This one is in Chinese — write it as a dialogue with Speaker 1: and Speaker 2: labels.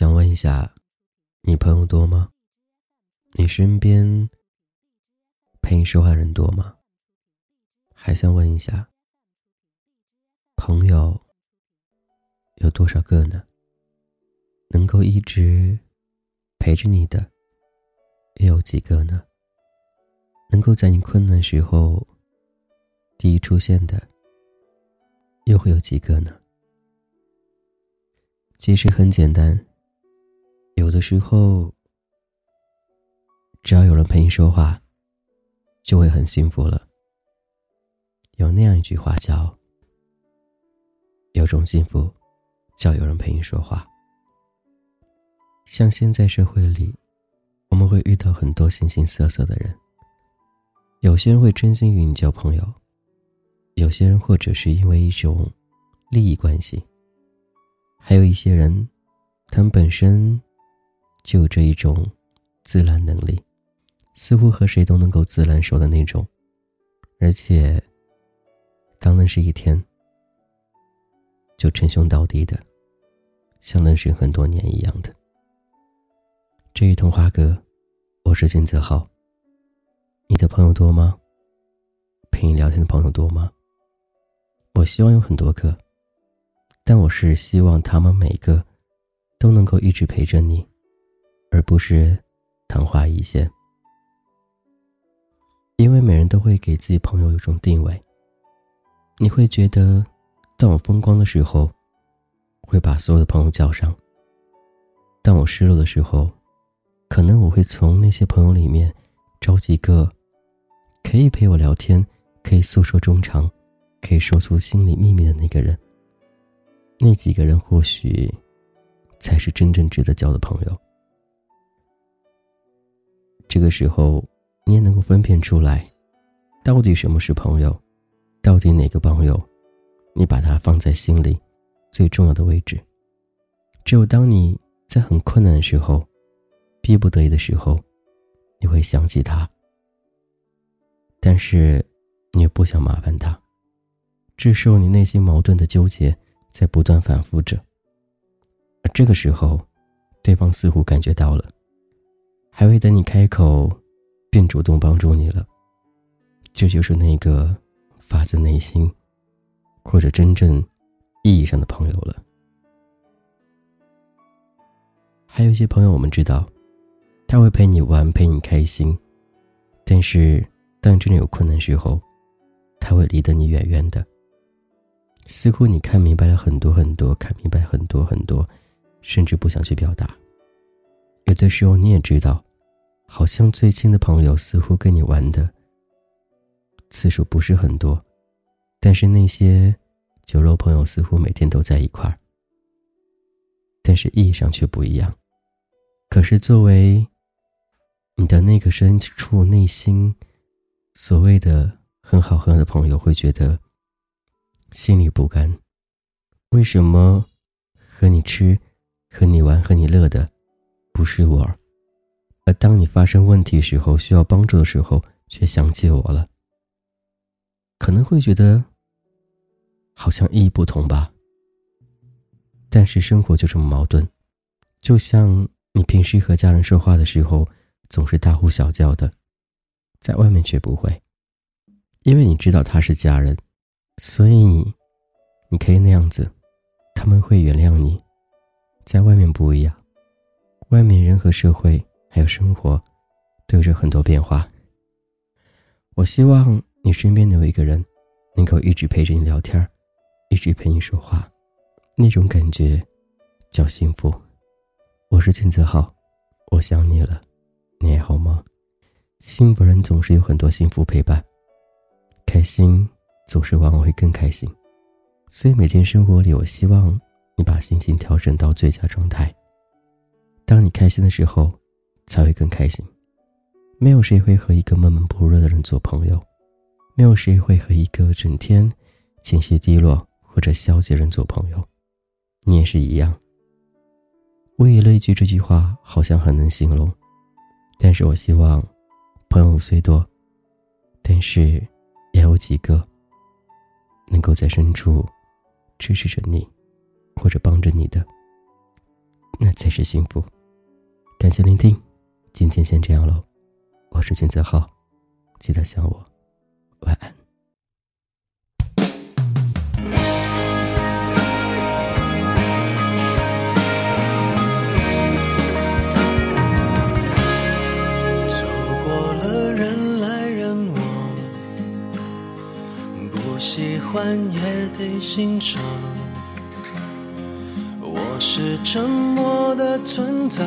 Speaker 1: 想问一下，你朋友多吗？你身边陪你说话的人多吗？还想问一下，朋友有多少个呢？能够一直陪着你的，又有几个呢？能够在你困难时候第一出现的，又会有几个呢？其实很简单，有的时候，只要有人陪你说话，就会很幸福了。有那样一句话叫：“有种幸福，叫有人陪你说话。”像现在社会里，我们会遇到很多形形色色的人。有些人会真心与你交朋友，有些人或者是因为一种利益关系。还有一些人，他们本身就有这一种自然能力，似乎和谁都能够自然熟的那种，而且刚认识一天就称兄道弟的，像认识很多年一样的。这一通话哥，我是君子浩。你的朋友多吗？陪你聊天的朋友多吗？我希望有很多个。但我是希望他们每个都能够一直陪着你，而不是昙花一现。因为每人都会给自己朋友一种定位。你会觉得，当我风光的时候，会把所有的朋友叫上；当我失落的时候，可能我会从那些朋友里面找几个可以陪我聊天、可以诉说衷肠、可以说出心里秘密的那个人。那几个人或许，才是真正值得交的朋友。这个时候，你也能够分辨出来，到底什么是朋友，到底哪个朋友，你把他放在心里最重要的位置。只有当你在很困难的时候，逼不得已的时候，你会想起他，但是你又不想麻烦他，这时候你内心矛盾的纠结。在不断反复着，而这个时候，对方似乎感觉到了，还未等你开口，便主动帮助你了。这就是那个发自内心，或者真正意义上的朋友了。还有一些朋友，我们知道，他会陪你玩，陪你开心，但是当真的有困难时候，他会离得你远远的。似乎你看明白了很多很多，看明白很多很多，甚至不想去表达。有的时候你也知道，好像最亲的朋友似乎跟你玩的次数不是很多，但是那些酒肉朋友似乎每天都在一块儿，但是意义上却不一样。可是作为你的那个深处内心所谓的很好很好的朋友，会觉得。心里不甘，为什么和你吃、和你玩、和你乐的不是我，而当你发生问题时候需要帮助的时候却想起我了？可能会觉得好像意义不同吧。但是生活就这么矛盾，就像你平时和家人说话的时候总是大呼小叫的，在外面却不会，因为你知道他是家人。所以，你可以那样子，他们会原谅你。在外面不一样，外面人和社会还有生活，都有着很多变化。我希望你身边有一个人，能够一直陪着你聊天一直陪你说话，那种感觉叫幸福。我是金泽浩，我想你了，你还好吗？幸福人总是有很多幸福陪伴，开心。总是往往会更开心，所以每天生活里，我希望你把心情调整到最佳状态。当你开心的时候，才会更开心。没有谁会和一个闷闷不乐的人做朋友，没有谁会和一个整天情绪低落或者消极人做朋友。你也是一样。物以类聚这句话好像很能形容，但是我希望，朋友虽多，但是也有几个。能够在深处支持着你，或者帮着你的，那才是幸福。感谢聆听，今天先这样喽。我是君子浩，记得想我，晚安。
Speaker 2: 走过了人来人往，不喜欢也得欣赏。我是沉默的存在。